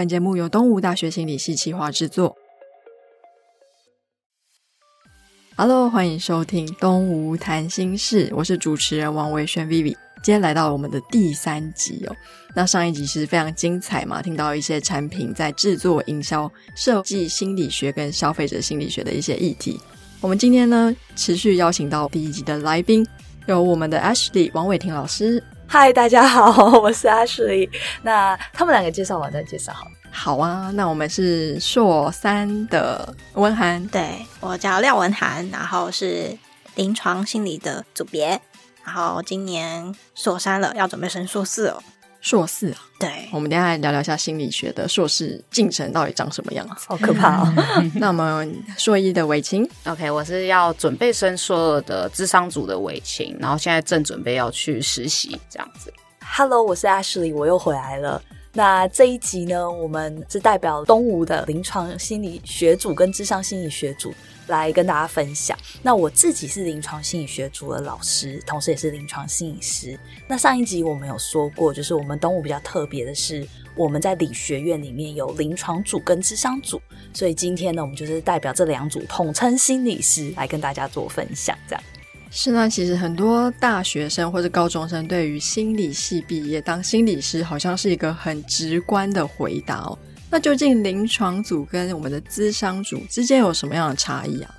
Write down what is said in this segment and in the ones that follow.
本节目由东吴大学心理系企划制作。Hello，欢迎收听东吴谈心事，我是主持人王维轩 Vivi。今天来到我们的第三集哦。那上一集是非常精彩嘛，听到一些产品在制作、营销、设计、心理学跟消费者心理学的一些议题。我们今天呢，持续邀请到第一集的来宾，有我们的 Ashley 王伟霆老师。嗨，大家好，我是 Ashley。那他们两个介绍完再介绍好了。好啊，那我们是硕三的文涵，对我叫廖文涵，然后是临床心理的组别，然后今年硕三了，要准备升硕四哦。硕士啊，对，我们等下来聊聊一下心理学的硕士进程到底长什么样子，好可怕哦。那我们硕一的伟晴，OK，我是要准备升硕二的智商组的伟晴，然后现在正准备要去实习，这样子。Hello，我是 Ashley，我又回来了。那这一集呢，我们是代表东吴的临床心理学组跟智商心理学组来跟大家分享。那我自己是临床心理学组的老师，同时也是临床心理师。那上一集我们有说过，就是我们东吴比较特别的是，我们在理学院里面有临床组跟智商组，所以今天呢，我们就是代表这两组，统称心理师来跟大家做分享，这样。是呢，其实很多大学生或者高中生对于心理系毕业当心理师，好像是一个很直观的回答哦。那究竟临床组跟我们的咨商组之间有什么样的差异啊？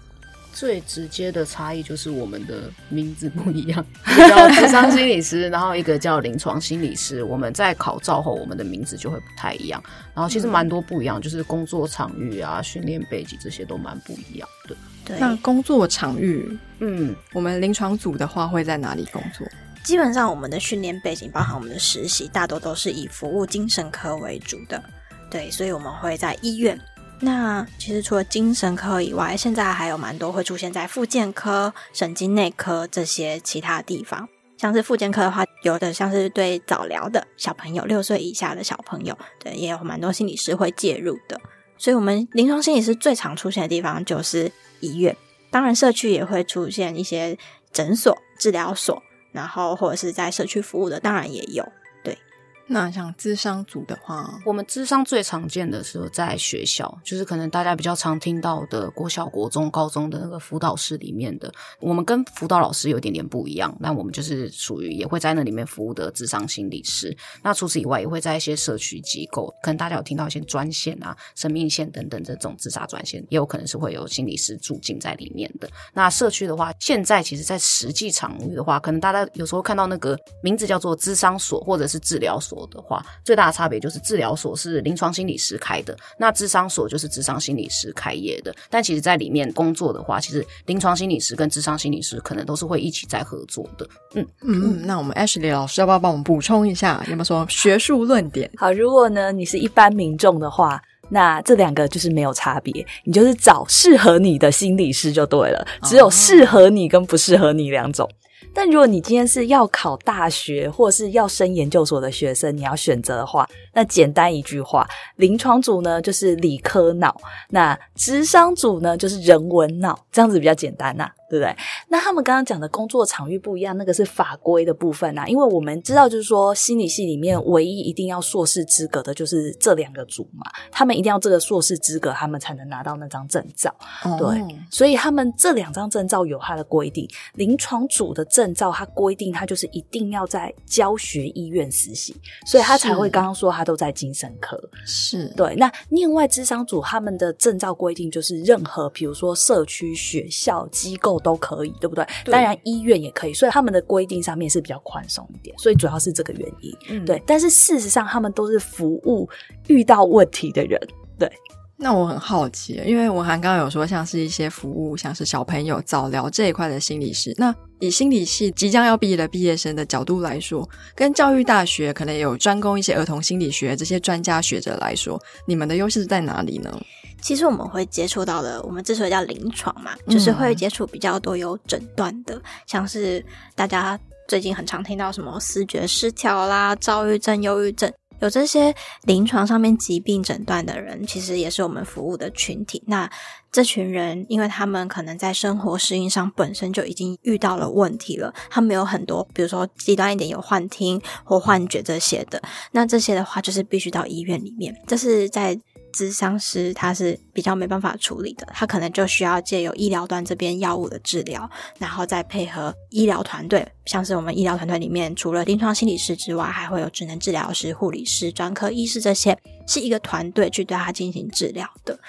最直接的差异就是我们的名字不一样，叫 智商心理师，然后一个叫临床心理师。我们在考照后，我们的名字就会不太一样。然后其实蛮多不一样，就是工作场域啊、训练背景这些都蛮不一样的。对，那工作场域，嗯，我们临床组的话会在哪里工作？基本上我们的训练背景，包含我们的实习，大多都是以服务精神科为主的。对，所以我们会在医院。那其实除了精神科以外，现在还有蛮多会出现在复健科、神经内科这些其他地方。像是复健科的话，有的像是对早疗的小朋友，六岁以下的小朋友，对，也有蛮多心理师会介入的。所以，我们临床心理师最常出现的地方就是医院，当然社区也会出现一些诊所、治疗所，然后或者是在社区服务的，当然也有。那像智商组的话，我们智商最常见的是在学校，就是可能大家比较常听到的国小、国中、高中的那个辅导室里面的。我们跟辅导老师有点点不一样，那我们就是属于也会在那里面服务的智商心理师。那除此以外，也会在一些社区机构，可能大家有听到一些专线啊、生命线等等这种自杀专线，也有可能是会有心理师住进在里面的。那社区的话，现在其实在实际场域的话，可能大家有时候看到那个名字叫做智商所或者是治疗所。的话，最大的差别就是治疗所是临床心理师开的，那智商所就是智商心理师开业的。但其实，在里面工作的话，其实临床心理师跟智商心理师可能都是会一起在合作的。嗯嗯，那我们 Ashley 老师要不要帮我们补充一下？有没有说学术论点？好，如果呢你是一般民众的话，那这两个就是没有差别，你就是找适合你的心理师就对了，只有适合你跟不适合你两种。但如果你今天是要考大学或是要升研究所的学生，你要选择的话，那简单一句话，临床组呢就是理科脑，那智商组呢就是人文脑，这样子比较简单呐。对不对？那他们刚刚讲的工作场域不一样，那个是法规的部分啊。因为我们知道，就是说心理系里面唯一一定要硕士资格的，就是这两个组嘛。他们一定要这个硕士资格，他们才能拿到那张证照。对，所以他们这两张证照有它的规定。临床组的证照，它规定它就是一定要在教学医院实习，所以他才会刚刚说他都在精神科。是对。那另外智商组他们的证照规定就是任何，比如说社区、学校、机构。都可以，对不对？当然医院也可以，所以他们的规定上面是比较宽松一点，所以主要是这个原因。嗯对，但是事实上他们都是服务遇到问题的人。对，那我很好奇，因为文涵刚刚有说，像是一些服务，像是小朋友早疗这一块的心理师，那以心理系即将要毕业的毕业生的角度来说，跟教育大学可能有专攻一些儿童心理学这些专家学者来说，你们的优势在哪里呢？其实我们会接触到的，我们之所以叫临床嘛，就是会接触比较多有诊断的，像是大家最近很常听到什么思觉失调啦、躁郁症、忧郁症，有这些临床上面疾病诊断的人，其实也是我们服务的群体。那这群人，因为他们可能在生活适应上本身就已经遇到了问题了，他们有很多，比如说极端一点有幻听或幻觉这些的。那这些的话，就是必须到医院里面，这是在。咨商师他是比较没办法处理的，他可能就需要借由医疗端这边药物的治疗，然后再配合医疗团队，像是我们医疗团队里面除了临床心理师之外，还会有职能治疗师、护理师、专科医师这些，是一个团队去对他进行治疗的。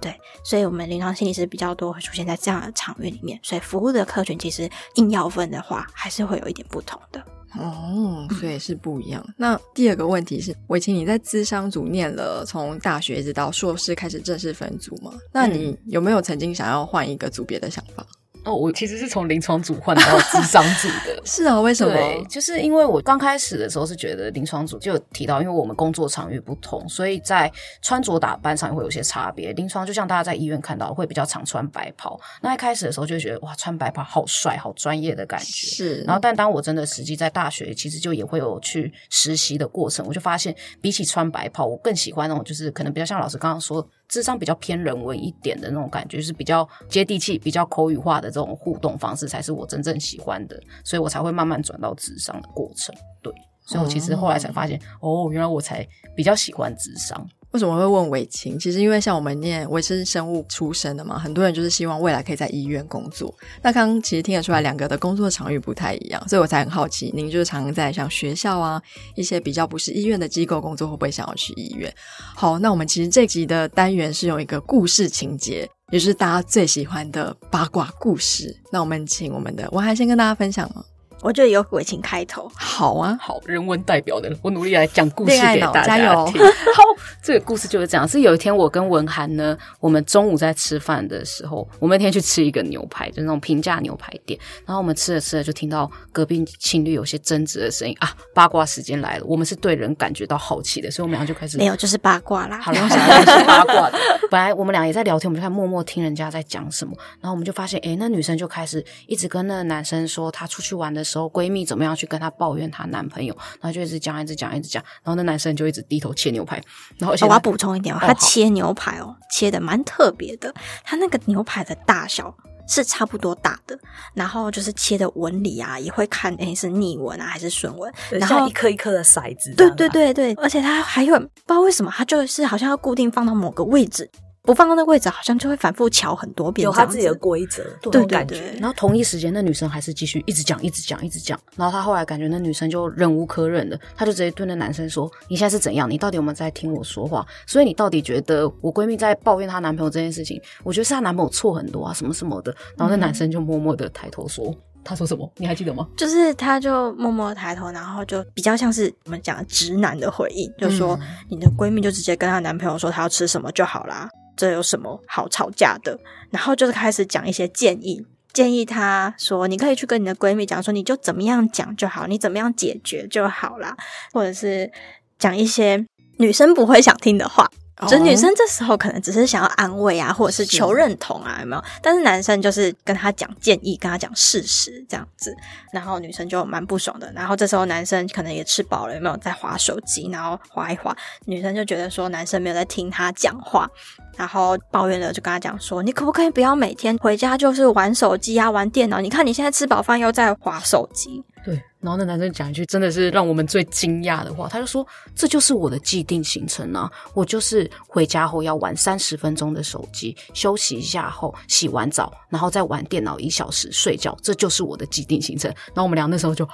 对，所以我们临床心理师比较多会出现在这样的场域里面，所以服务的客群其实硬要分的话，还是会有一点不同的。哦，所以是不一样。那第二个问题是，伟琴，你在资商组念了从大学一直到硕士开始正式分组吗？那你有没有曾经想要换一个组别的想法？哦，我其实是从临床组换到智商组的。是啊，为什么？就是因为我刚开始的时候是觉得临床组就有提到，因为我们工作场域不同，所以在穿着打扮上也会有些差别。临床就像大家在医院看到会比较常穿白袍，那一开始的时候就觉得哇，穿白袍好帅、好专业的感觉。是。然后，但当我真的实际在大学，其实就也会有去实习的过程，我就发现比起穿白袍，我更喜欢那种就是可能比较像老师刚刚说。智商比较偏人文一点的那种感觉，就是比较接地气、比较口语化的这种互动方式，才是我真正喜欢的，所以我才会慢慢转到智商的过程。对，所以我其实后来才发现，哦，原来我才比较喜欢智商。为什么会问伟晴？其实因为像我们念维生生物出身的嘛，很多人就是希望未来可以在医院工作。那刚刚其实听得出来，两个的工作场域不太一样，所以我才很好奇，您就是常常在像学校啊一些比较不是医院的机构工作，会不会想要去医院？好，那我们其实这集的单元是有一个故事情节，也是大家最喜欢的八卦故事。那我们请我们的文涵先跟大家分享吗？我觉得有鬼情开头好啊，好人文代表的，我努力来讲故事给大家听。好，这个故事就是这样：是有一天我跟文涵呢，我们中午在吃饭的时候，我们那天去吃一个牛排，就那种平价牛排店。然后我们吃着吃着，就听到隔壁情侣有些争执的声音啊！八卦时间来了，我们是对人感觉到好奇的，所以我们俩就开始没有，就是八卦啦。好了，想开始八卦的。本来我们俩也在聊天，我们就开始默默听人家在讲什么。然后我们就发现，哎，那女生就开始一直跟那个男生说，她出去玩的时候，闺蜜怎么样。去跟她抱怨她男朋友，然后就一直讲，一直讲，一直讲，然后那男生就一直低头切牛排。然后我要补充一点，他切牛排哦，切的蛮特别的。他那个牛排的大小是差不多大的，然后就是切的纹理啊，也会看诶是逆纹啊还是顺纹，然后一颗一颗的骰子。对对对对，而且他还有不知道为什么，他就是好像要固定放到某个位置。不放到那位置，好像就会反复瞧很多遍，有他自己的规则，对对对。然后同一时间，那女生还是继续一直讲，一直讲，一直讲。然后他后来感觉那女生就忍无可忍了，他就直接对那男生说：“你现在是怎样？你到底有没有在听我说话？所以你到底觉得我闺蜜在抱怨她男朋友这件事情？我觉得是她男朋友错很多啊，什么什么的。”然后那男生就默默的抬头说：“他说什么？你还记得吗？”就是他就默默抬头，然后就比较像是我们讲直男的回应，就说：“你的闺蜜就直接跟她男朋友说，她要吃什么就好啦。”这有什么好吵架的？然后就是开始讲一些建议，建议他说：“你可以去跟你的闺蜜讲，说你就怎么样讲就好，你怎么样解决就好啦。”或者是讲一些女生不会想听的话。就女生这时候可能只是想要安慰啊，或者是求认同啊，有没有？但是男生就是跟他讲建议，跟他讲事实这样子，然后女生就蛮不爽的。然后这时候男生可能也吃饱了，有没有在划手机？然后划一划，女生就觉得说男生没有在听他讲话，然后抱怨了，就跟他讲说：“你可不可以不要每天回家就是玩手机啊，玩电脑？你看你现在吃饱饭又在划手机。”对，然后那男生讲一句真的是让我们最惊讶的话，他就说：“这就是我的既定行程啊，我就是回家后要玩三十分钟的手机，休息一下后洗完澡，然后再玩电脑一小时，睡觉，这就是我的既定行程。”然后我们俩那时候就，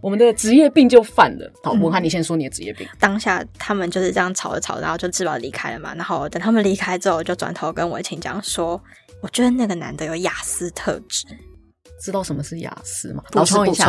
我们的职业病就犯了。好，文翰，你先说你的职业病。当下他们就是这样吵着吵，然后就自保离开了嘛。然后等他们离开之后，就转头跟伟晴讲说：“我觉得那个男的有雅思特质。”知道什么是雅思吗？补充一下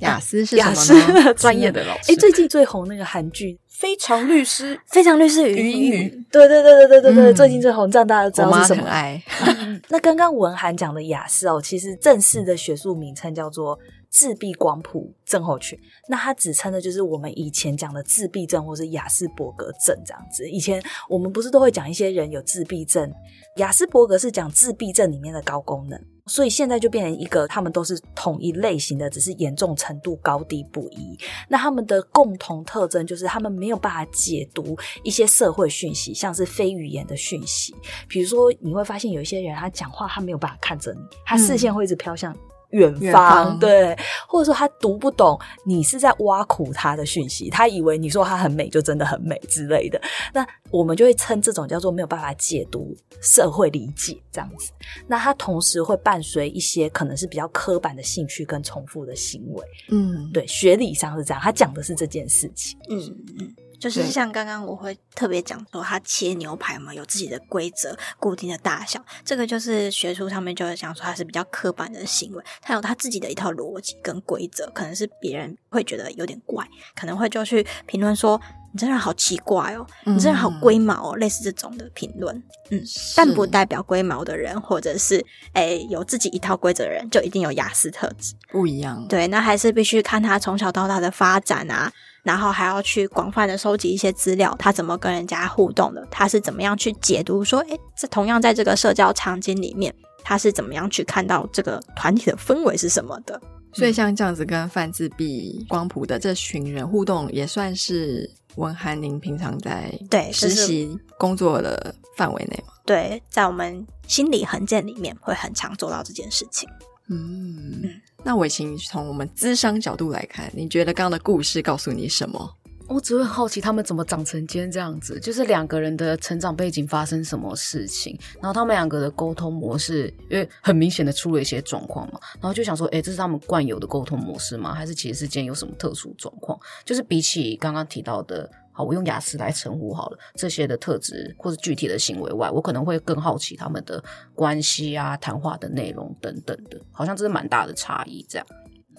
雅思是雅思 专业的老师。哎，最近最红那个韩剧《非常律师》，非常律师与英语。对对对对对对对，最近最红，这样大家都知道是什么。爱。那刚刚文涵讲的雅思哦，其实正式的学术名称叫做自闭光谱症候群。那它指称的就是我们以前讲的自闭症或是雅斯伯格症这样子。以前我们不是都会讲一些人有自闭症，雅斯伯格是讲自闭症里面的高功能。所以现在就变成一个，他们都是同一类型的，只是严重程度高低不一。那他们的共同特征就是，他们没有办法解读一些社会讯息，像是非语言的讯息。比如说，你会发现有一些人，他讲话他没有办法看着你，他视线会一直飘向。远方，对，或者说他读不懂你是在挖苦他的讯息，他以为你说他很美就真的很美之类的，那我们就会称这种叫做没有办法解读社会理解这样子。那他同时会伴随一些可能是比较刻板的兴趣跟重复的行为，嗯，对，学理上是这样，他讲的是这件事情，嗯嗯。就是像刚刚我会特别讲说，他切牛排嘛，有自己的规则、固定的大小。这个就是学术上面就会讲说，他是比较刻板的行为，他有他自己的一套逻辑跟规则，可能是别人会觉得有点怪，可能会就去评论说：“你这人好奇怪哦，你这人好龟毛哦。”类似这种的评论，嗯，但不代表龟毛的人或者是诶有自己一套规则的人就一定有雅思特质，不一样。对，那还是必须看他从小到大的发展啊。然后还要去广泛的收集一些资料，他怎么跟人家互动的？他是怎么样去解读？说，诶，这同样在这个社交场景里面，他是怎么样去看到这个团体的氛围是什么的？所以像这样子跟范自闭光谱的这群人互动，也算是文涵您平常在对实习工作的范围内吗？对，在我们心理横件里面会很常做到这件事情。嗯。那伟晴从我们智商角度来看，你觉得刚刚的故事告诉你什么？我只会好奇他们怎么长成今天这样子，就是两个人的成长背景发生什么事情，然后他们两个的沟通模式，因为很明显的出了一些状况嘛，然后就想说，哎，这是他们惯有的沟通模式吗？还是其实间有什么特殊状况？就是比起刚刚提到的。好，我用雅思来称呼好了。这些的特质或者具体的行为外，我可能会更好奇他们的关系啊、谈话的内容等等的，好像这是蛮大的差异，这样。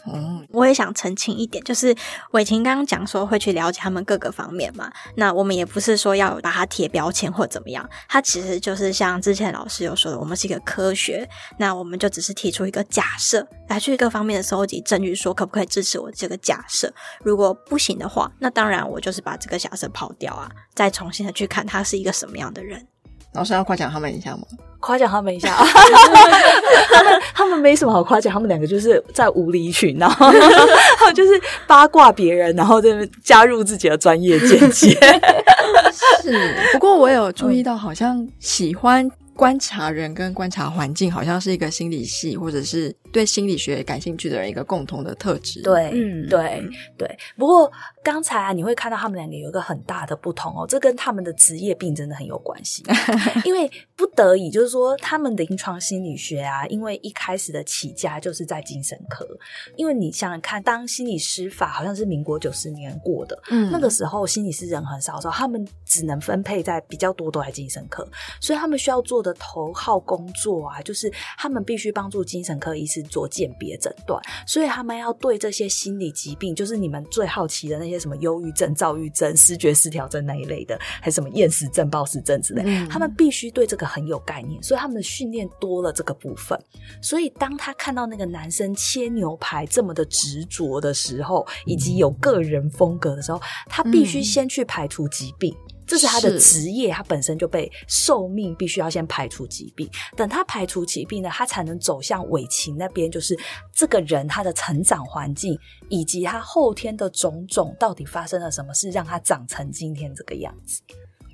嗯，我也想澄清一点，就是伟霆刚刚讲说会去了解他们各个方面嘛，那我们也不是说要把它贴标签或怎么样，它其实就是像之前老师有说的，我们是一个科学，那我们就只是提出一个假设，来去各方面的收集证据，说可不可以支持我这个假设，如果不行的话，那当然我就是把这个假设抛掉啊，再重新的去看他是一个什么样的人。老师要夸奖他们一下吗？夸奖他们一下，他 们他们没什么好夸奖，他们两个就是在无理取闹，他们 就是八卦别人，然后在加入自己的专业见解。是，不过我有注意到，好像喜欢。观察人跟观察环境，好像是一个心理系或者是对心理学感兴趣的人一个共同的特质。对，嗯，对，对。不过刚才啊，你会看到他们两个有一个很大的不同哦，这跟他们的职业病真的很有关系。因为不得已，就是说他们的临床心理学啊，因为一开始的起家就是在精神科。因为你想想看，当心理师法好像是民国九十年过的，嗯，那个时候心理师人很少的时候，他们只能分配在比较多都在精神科，所以他们需要做。的头号工作啊，就是他们必须帮助精神科医师做鉴别诊断，所以他们要对这些心理疾病，就是你们最好奇的那些什么忧郁症、躁郁症、视觉失调症那一类的，还是什么厌食症、暴食症之类，他们必须对这个很有概念，所以他们的训练多了这个部分。所以当他看到那个男生切牛排这么的执着的时候，以及有个人风格的时候，他必须先去排除疾病。这是他的职业，他本身就被寿命必须要先排除疾病。等他排除疾病呢，他才能走向尾情那边，就是这个人他的成长环境以及他后天的种种，到底发生了什么事让他长成今天这个样子？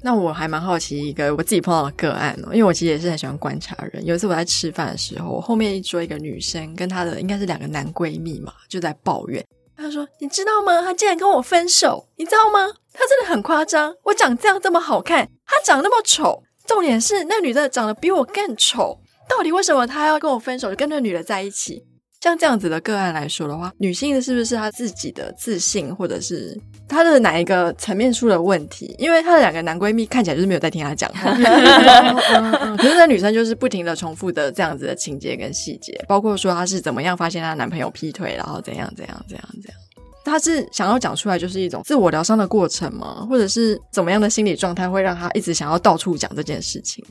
那我还蛮好奇一个我自己碰到的个案哦，因为我其实也是很喜欢观察人。有一次我在吃饭的时候，后面一桌一个女生跟她的应该是两个男闺蜜嘛，就在抱怨。他说：“你知道吗？他竟然跟我分手，你知道吗？他真的很夸张。我长这样这么好看，他长那么丑。重点是那女的长得比我更丑。到底为什么他要跟我分手，跟那女的在一起？”像这样子的个案来说的话，女性的是不是她自己的自信，或者是她的哪一个层面出了问题？因为她的两个男闺蜜看起来就是没有在听她讲话 可是那女生就是不停的重复的这样子的情节跟细节，包括说她是怎么样发现她男朋友劈腿，然后怎样怎样怎样怎样，她是想要讲出来就是一种自我疗伤的过程吗？或者是怎么样的心理状态会让她一直想要到处讲这件事情？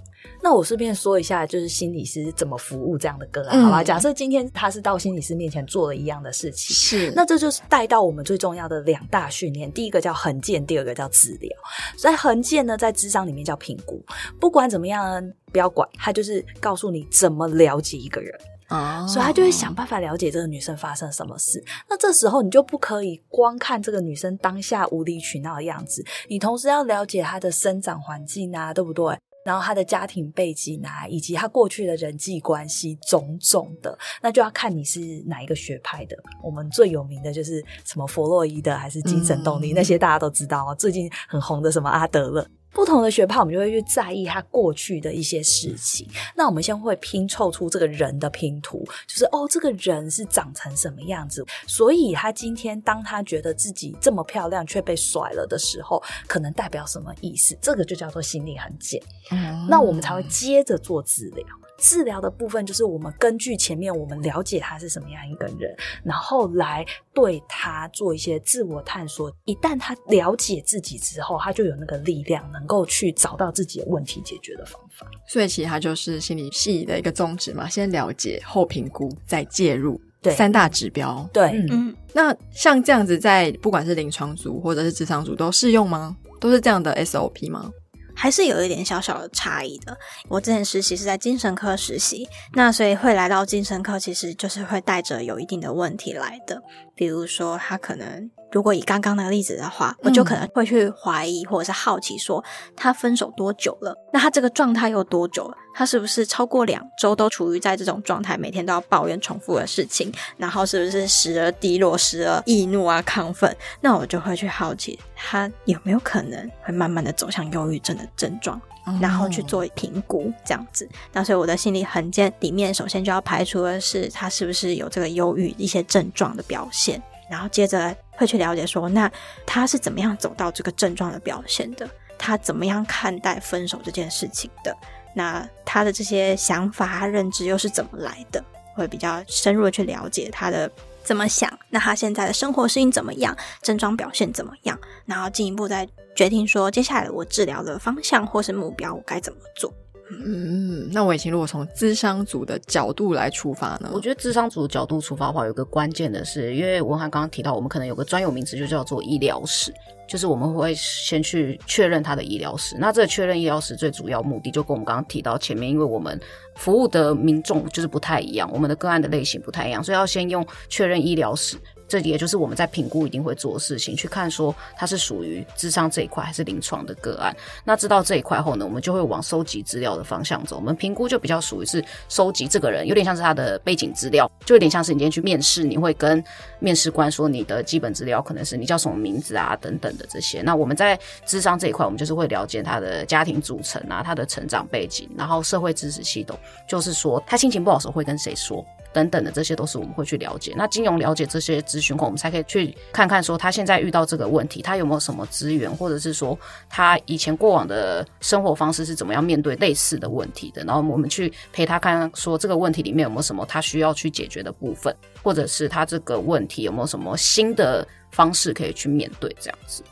那我顺便说一下，就是心理师怎么服务这样的个案，嗯好吧？假设今天他是到心理师面前做了一样的事情，是那这就是带到我们最重要的两大训练，第一个叫横见，第二个叫治疗。所以横见呢，在智商里面叫评估，不管怎么样，不要管，他就是告诉你怎么了解一个人。哦所以他就会想办法了解这个女生发生什么事。那这时候你就不可以光看这个女生当下无理取闹的样子，你同时要了解她的生长环境啊，对不对？然后他的家庭背景啊，以及他过去的人际关系种种的，那就要看你是哪一个学派的。我们最有名的就是什么弗洛伊德还是精神动力，嗯那些大家都知道哦。最近很红的什么阿德勒。不同的学派，我们就会去在意他过去的一些事情。那我们先会拼凑出这个人的拼图，就是哦，这个人是长成什么样子。所以他今天当他觉得自己这么漂亮却被甩了的时候，可能代表什么意思？这个就叫做心理痕迹。嗯那我们才会接着做治疗。治疗的部分就是我们根据前面我们了解他是什么样一个人，然后来对他做一些自我探索。一旦他了解自己之后，他就有那个力量，能够去找到自己的问题解决的方法。所以其实它就是心理系的一个宗旨嘛，先了解后评估，再介入，对三大指标。对，嗯嗯，那像这样子，在不管是临床组或者是职场组都适用吗？都是这样的 SOP 吗？还是有一点小小的差异的。我之前实习是在精神科实习，那所以会来到精神科，其实就是会带着有一定的问题来的。比如说，他可能如果以刚刚那个例子的话，我就可能会去怀疑或者是好奇说，他分手多久了？那他这个状态有多久了？他是不是超过两周都处于在这种状态，每天都要抱怨重复的事情？然后是不是时而低落，时而易怒啊、亢奋？那我就会去好奇，他有没有可能会慢慢的走向忧郁症的症状？然后去做评估，这样子。那所以我的心理痕迹里面，首先就要排除的是他是不是有这个忧郁一些症状的表现，然后接着会去了解说，那他是怎么样走到这个症状的表现的？他怎么样看待分手这件事情的？那他的这些想法、认知又是怎么来的？会比较深入的去了解他的怎么想，那他现在的生活适应怎么样，症状表现怎么样，然后进一步再决定说接下来我治疗的方向或是目标我该怎么做。嗯，那我以前如果从咨商组的角度来出发呢？我觉得智商组的角度出发的话，有个关键的是，因为文涵刚刚提到，我们可能有个专有名词就叫做医疗史，就是我们会先去确认他的医疗史。那这个确认医疗史最主要目的，就跟我们刚刚提到前面，因为我们服务的民众就是不太一样，我们的个案的类型不太一样，所以要先用确认医疗史。这也就是我们在评估一定会做的事情，去看说它是属于智商这一块还是临床的个案。那知道这一块后呢，我们就会往收集资料的方向走。我们评估就比较属于是收集这个人，有点像是他的背景资料，就有点像是你今天去面试，你会跟面试官说你的基本资料可能是你叫什么名字啊等等的这些。那我们在智商这一块，我们就是会了解他的家庭组成啊，他的成长背景，然后社会支持系统，就是说他心情不好的时候会跟谁说。等等的，这些都是我们会去了解。那金融了解这些资讯后，我们才可以去看看说他现在遇到这个问题，他有没有什么资源，或者是说他以前过往的生活方式是怎么样面对类似的问题的。然后我们去陪他看看说这个问题里面有没有什么他需要去解决的部分，或者是他这个问题有没有什么新的方式可以去面对这样子。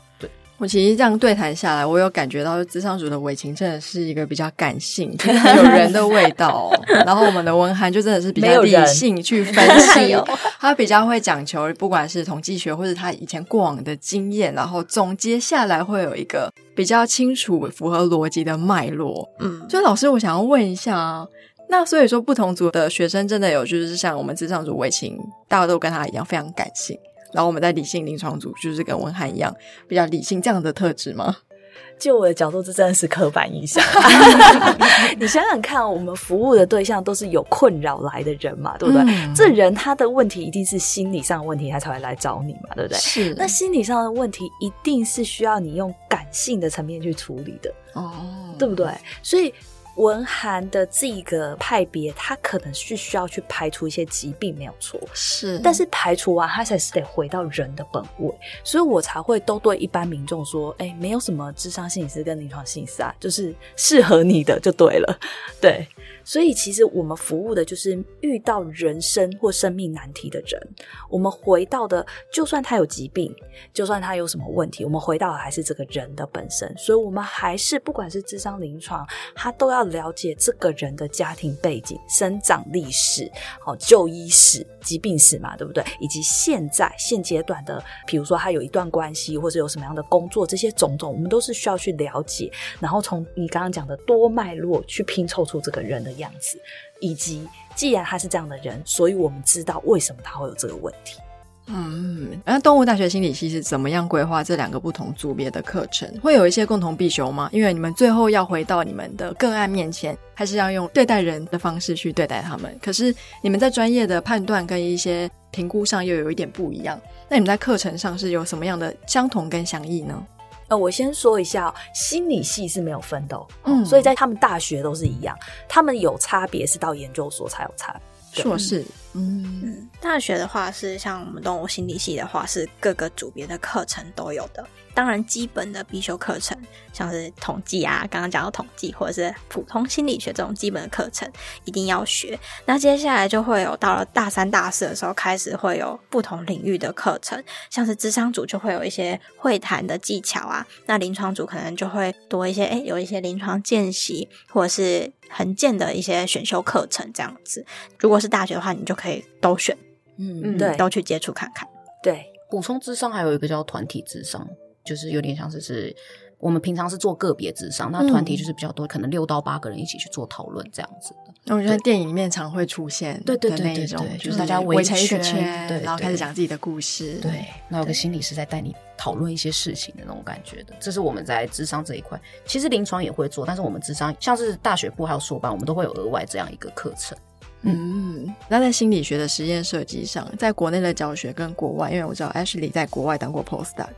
我其实这样对谈下来，我有感觉到，智商组的伟晴真的是一个比较感性，就是有人的味道、哦。然后我们的文涵就真的是比较理性去分析，他比较会讲求，不管是统计学或者他以前过往的经验，然后总结下来会有一个比较清楚、符合逻辑的脉络。嗯，所以老师，我想要问一下啊，那所以说不同组的学生真的有，就是像我们智商组伟晴，大家都跟他一样非常感性。然后我们在理性临床组就是跟文翰一样比较理性这样的特质吗？就我的角度，这真的是刻板印象。你想想看，我们服务的对象都是有困扰来的人嘛，对不对？嗯这人他的问题一定是心理上的问题，他才会来找你嘛，对不对？是那心理上的问题一定是需要你用感性的层面去处理的，哦，对不对？所以文涵的这个派别，他可能是需要去排除一些疾病，没有错。是，但是排除完，他才是得回到人的本位，所以我才会都对一般民众说，哎，没有什么智商心理师跟临床心理师啊，就是适合你的就对了，对。所以其实我们服务的就是遇到人生或生命难题的人。我们回到的，就算他有疾病，就算他有什么问题，我们回到的还是这个人的本身。所以，我们还是不管是智商临床，他都要了解这个人的家庭背景、生长历史、好就医史、疾病史嘛，对不对？以及现在现阶段的，比如说他有一段关系，或者有什么样的工作，这些种种，我们都是需要去了解，然后从你刚刚讲的多脉络去拼凑出这个人的。样子，以及既然他是这样的人，所以我们知道为什么他会有这个问题。嗯，那动物大学心理系是怎么样规划这两个不同组别的课程？会有一些共同必修吗？因为你们最后要回到你们的个案面前，还是要用对待人的方式去对待他们。可是你们在专业的判断跟一些评估上又有一点不一样。那你们在课程上是有什么样的相同跟相异呢？呃，我先说一下，心理系是没有分的，嗯，所以在他们大学都是一样，他们有差别是到研究所才有差，硕士，嗯，大学的话是像我们动物心理系的话是各个组别的课程都有的。当然，基本的必修课程，像是统计啊，刚刚讲到统计，或者是普通心理学这种基本的课程，一定要学。那接下来就会有到了大三、大四的时候，开始会有不同领域的课程，像是智商组就会有一些会谈的技巧啊，那临床组可能就会多一些，哎，有一些临床见习或者是横见的一些选修课程这样子。如果是大学的话，你就可以都选，嗯，对，都去接触看看。对，补充智商还有一个叫团体智商。就是有点像是是我们平常是做个别智商，那团体就是比较多，可能六到八个人一起去做讨论这样子的。那我觉得电影里面常会出现，对对对对对，就是大家围成一个圈，对，然后开始讲自己的故事。对，那有个心理师在带你讨论一些事情的那种感觉的。这是我们在智商这一块，其实临床也会做，但是我们智商像是大学部还有硕班，我们都会有额外这样一个课程。嗯，那在心理学的实验设计上，在国内的教学跟国外，因为我知道 Ashley 在国外当过 postdoc，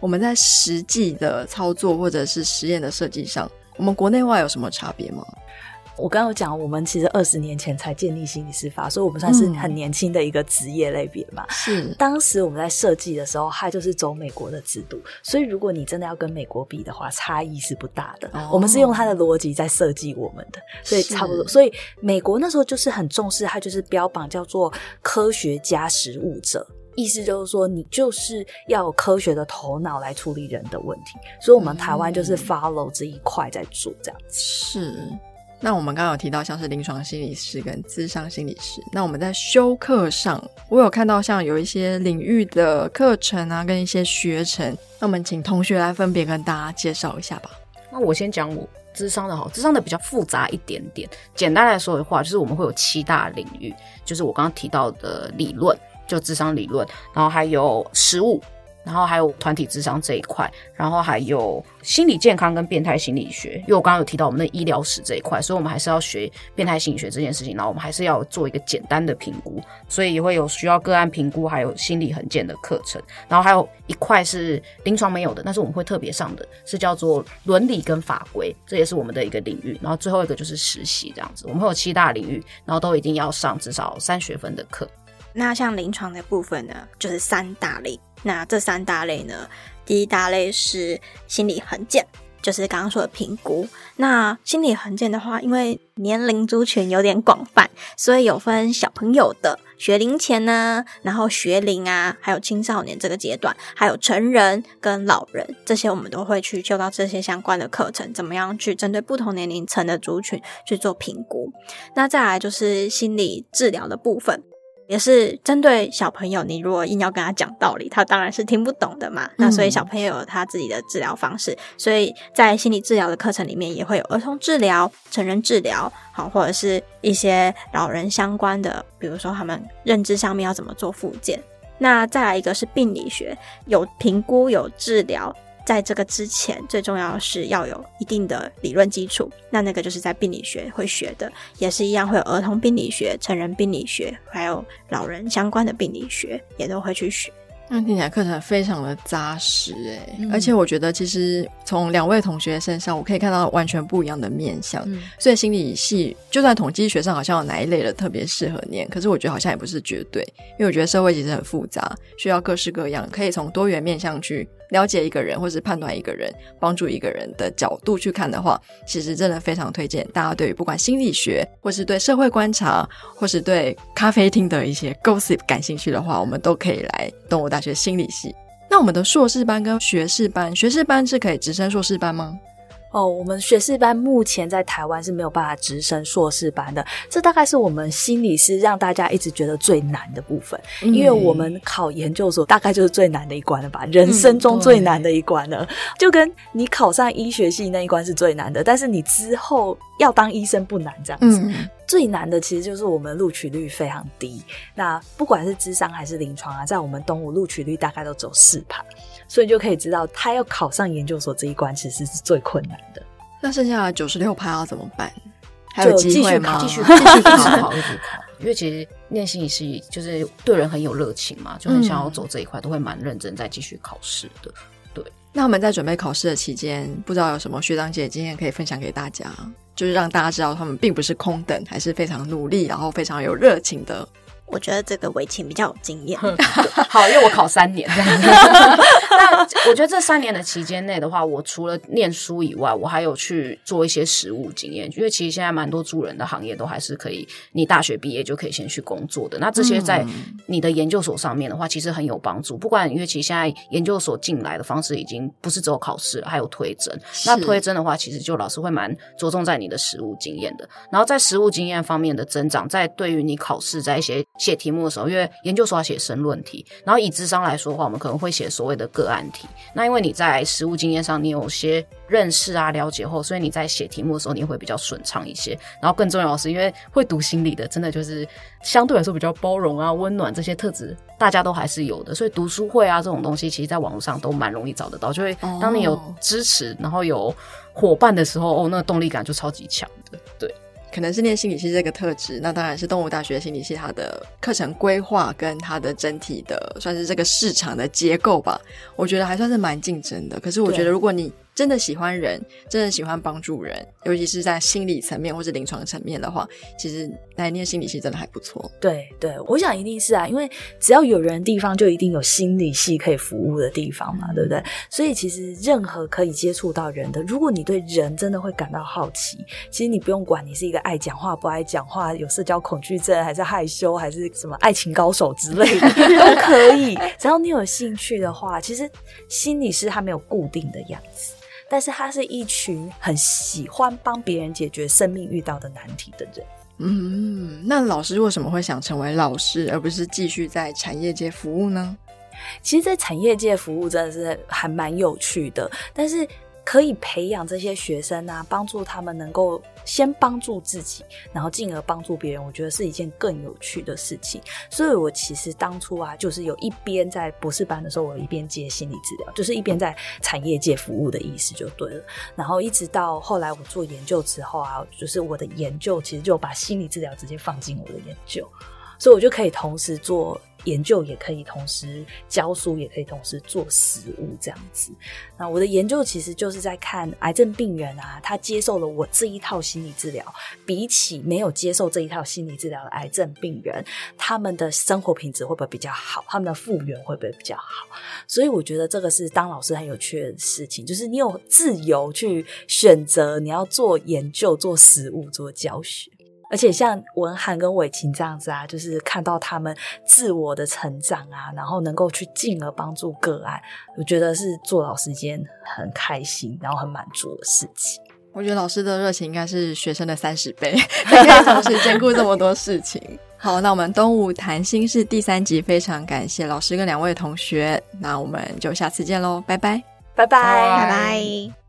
我们在实际的操作或者是实验的设计上，我们国内外有什么差别吗？我刚刚讲，我们其实二十年前才建立心理师法，所以我们算是很年轻的一个职业类别嘛。是，当时我们在设计的时候，它就是走美国的制度，所以如果你真的要跟美国比的话，差异是不大的。我们是用它的逻辑在设计我们的，所以差不多。所以美国那时候就是很重视，它就是标榜叫做科学家实务者，意思就是说你就是要有科学的头脑来处理人的问题。所以，我们台湾就是 follow 这一块在做这样子。是。那我们刚刚有提到像是临床心理师跟咨商心理师，那我们在修课上，我有看到像有一些领域的课程啊，跟一些学程，那我们请同学来分别跟大家介绍一下吧。那我先讲我智商的好，智商的比较复杂一点点。简单来说的话，就是我们会有七大领域，就是我刚刚提到的理论，就智商理论，然后还有实物。然后还有团体智商这一块，然后还有心理健康跟变态心理学，因为我刚刚有提到我们的医疗史这一块，所以我们还是要学变态心理学这件事情。然后我们还是要做一个简单的评估，所以也会有需要个案评估，还有心理横件的课程。然后还有一块是临床没有的，但是我们会特别上的是叫做伦理跟法规，这也是我们的一个领域。然后最后一个就是实习这样子，我们会有七大领域，然后都一定要上至少三学分的课。那像临床的部分呢，就是三大类。那这三大类呢，第一大类是心理横件，就是刚刚说的评估。那心理横件的话，因为年龄族群有点广泛，所以有分小朋友的学龄前呢，然后学龄啊，还有青少年这个阶段，还有成人跟老人，这些我们都会去修到这些相关的课程，怎么样去针对不同年龄层的族群去做评估。那再来就是心理治疗的部分。也是针对小朋友，你如果硬要跟他讲道理，他当然是听不懂的嘛。那所以小朋友有他自己的治疗方式，所以在心理治疗的课程里面也会有儿童治疗、成人治疗，好或者是一些老人相关的，比如说他们认知上面要怎么做复健。那再来一个是病理学，有评估有治疗。在这个之前，最重要的是要有一定的理论基础。那那个就是在病理学会学的，也是一样会有儿童病理学、成人病理学，还有老人相关的病理学，也都会去学。那听起来课程非常的扎实哎，而且我觉得其实从两位同学身上，我可以看到完全不一样的面相。所以心理系就算统计学上好像有哪一类的特别适合念，可是我觉得好像也不是绝对，因为我觉得社会其实很复杂，需要各式各样，可以从多元面向去。了解一个人，或是判断一个人、帮助一个人的角度去看的话，其实真的非常推荐大家对于不管心理学，或是对社会观察，或是对咖啡厅的一些 gossip 感兴趣的话，我们都可以来东吴大学心理系。那我们的硕士班跟学士班，学士班是可以直升硕士班吗？哦，我们学士班目前在台湾是没有办法直升硕士班的，这大概是我们心理师让大家一直觉得最难的部分，因为我们考研究所大概就是最难的一关了吧，人生中最难的一关了，就跟你考上医学系那一关是最难的，但是你之后要当医生不难，这样子。最难的其实就是我们录取率非常低，那不管是智商还是临床啊，在我们东吴录取率大概都只有四趴。所以就可以知道，他要考上研究所这一关其实是最困难的。那剩下的九十六趴要怎么办？还有机会吗？继续继续考，一直考。因为其实念心理系就是对人很有热情嘛，就很想要走这一块，都会蛮认真在继续考试的。对。那我们在准备考试的期间，不知道有什么学长姐经验可以分享给大家，就是让大家知道他们并不是空等，还是非常努力，然后非常有热情的。我觉得这个围棋比较有经验。好，因为我考三年。那我觉得这三年的期间内的话，我除了念书以外，我还有去做一些实务经验。因为其实现在蛮多助人的行业都还是可以，你大学毕业就可以先去工作的。那这些在你的研究所上面的话，其实很有帮助。不管因为其实现在研究所进来的方式已经不是只有考试了，还有推甄。那推甄的话，其实就老师会蛮着重在你的实务经验的。然后在实务经验方面的增长，在对于你考试在一些写题目的时候，因为研究所要写申论题，然后以智商来说的话，我们可能会写所谓的个案题。那因为你在实务经验上，你有些认识啊、了解后，所以你在写题目的时候，你会比较顺畅一些。然后更重要的是，因为会读心理的，真的就是相对来说比较包容啊、温暖这些特质，大家都还是有的。所以读书会啊这种东西，其实在网络上都蛮容易找得到。就会当你有支持，然后有伙伴的时候，哦，那个动力感就超级强的。对。可能是念心理系这个特质，那当然是动物大学心理系它的课程规划跟它的整体的算是这个市场的结构吧，我觉得还算是蛮竞争的。可是我觉得如果你真的喜欢人，真的喜欢帮助人，尤其是在心理层面或者临床层面的话，其实来念心理系真的还不错。对对，我想一定是啊，因为只要有人的地方，就一定有心理系可以服务的地方嘛，对不对？所以其实任何可以接触到人的，如果你对人真的会感到好奇，其实你不用管你是一个爱讲话不爱讲话，有社交恐惧症，还是害羞，还是什么爱情高手之类的，都可以。只要你有兴趣的话，其实心理师他没有固定的样子。但是他是一群很喜欢帮别人解决生命遇到的难题的人。嗯，那老师为什么会想成为老师，而不是继续在产业界服务呢？其实，在产业界服务真的是还蛮有趣的，但是。可以培养这些学生啊，帮助他们能够先帮助自己，然后进而帮助别人。我觉得是一件更有趣的事情。所以我其实当初啊，就是有一边在博士班的时候，我一边接心理治疗，就是一边在产业界服务的意思就对了。然后一直到后来我做研究之后啊，就是我的研究其实就把心理治疗直接放进我的研究，所以我就可以同时做。研究也可以同时教书，也可以同时做实物这样子。那我的研究其实就是在看癌症病人啊，他接受了我这一套心理治疗，比起没有接受这一套心理治疗的癌症病人，他们的生活品质会不会比较好？他们的复原会不会比较好？所以我觉得这个是当老师很有趣的事情，就是你有自由去选择你要做研究、做实物、做教学。而且像文涵跟伟琴这样子啊，就是看到他们自我的成长啊，然后能够去进而帮助个案，我觉得是做老师一件很开心，然后很满足的事情。我觉得老师的热情应该是学生的三十倍，可以同时兼顾这么多事情。好，那我们东吴谈心事第三集，非常感谢老师跟两位同学，那我们就下次见喽，拜拜，拜拜，拜拜。